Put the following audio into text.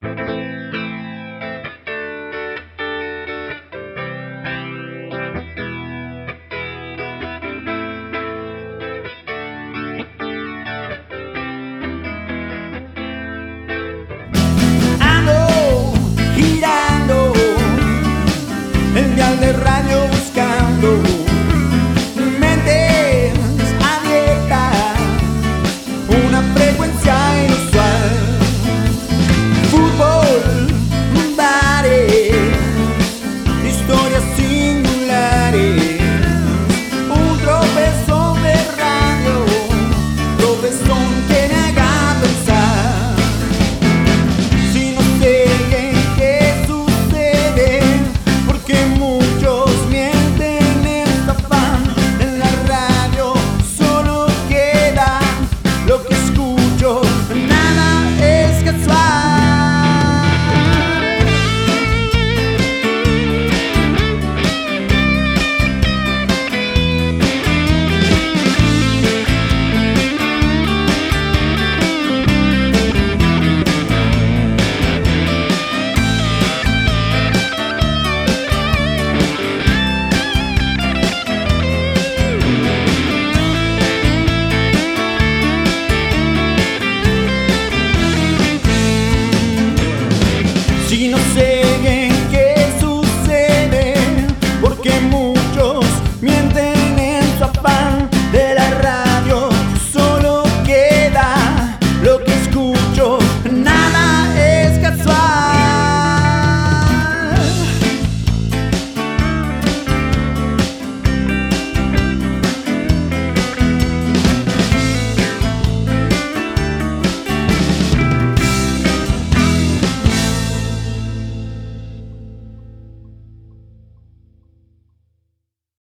Ando girando el de radio buscando E não sei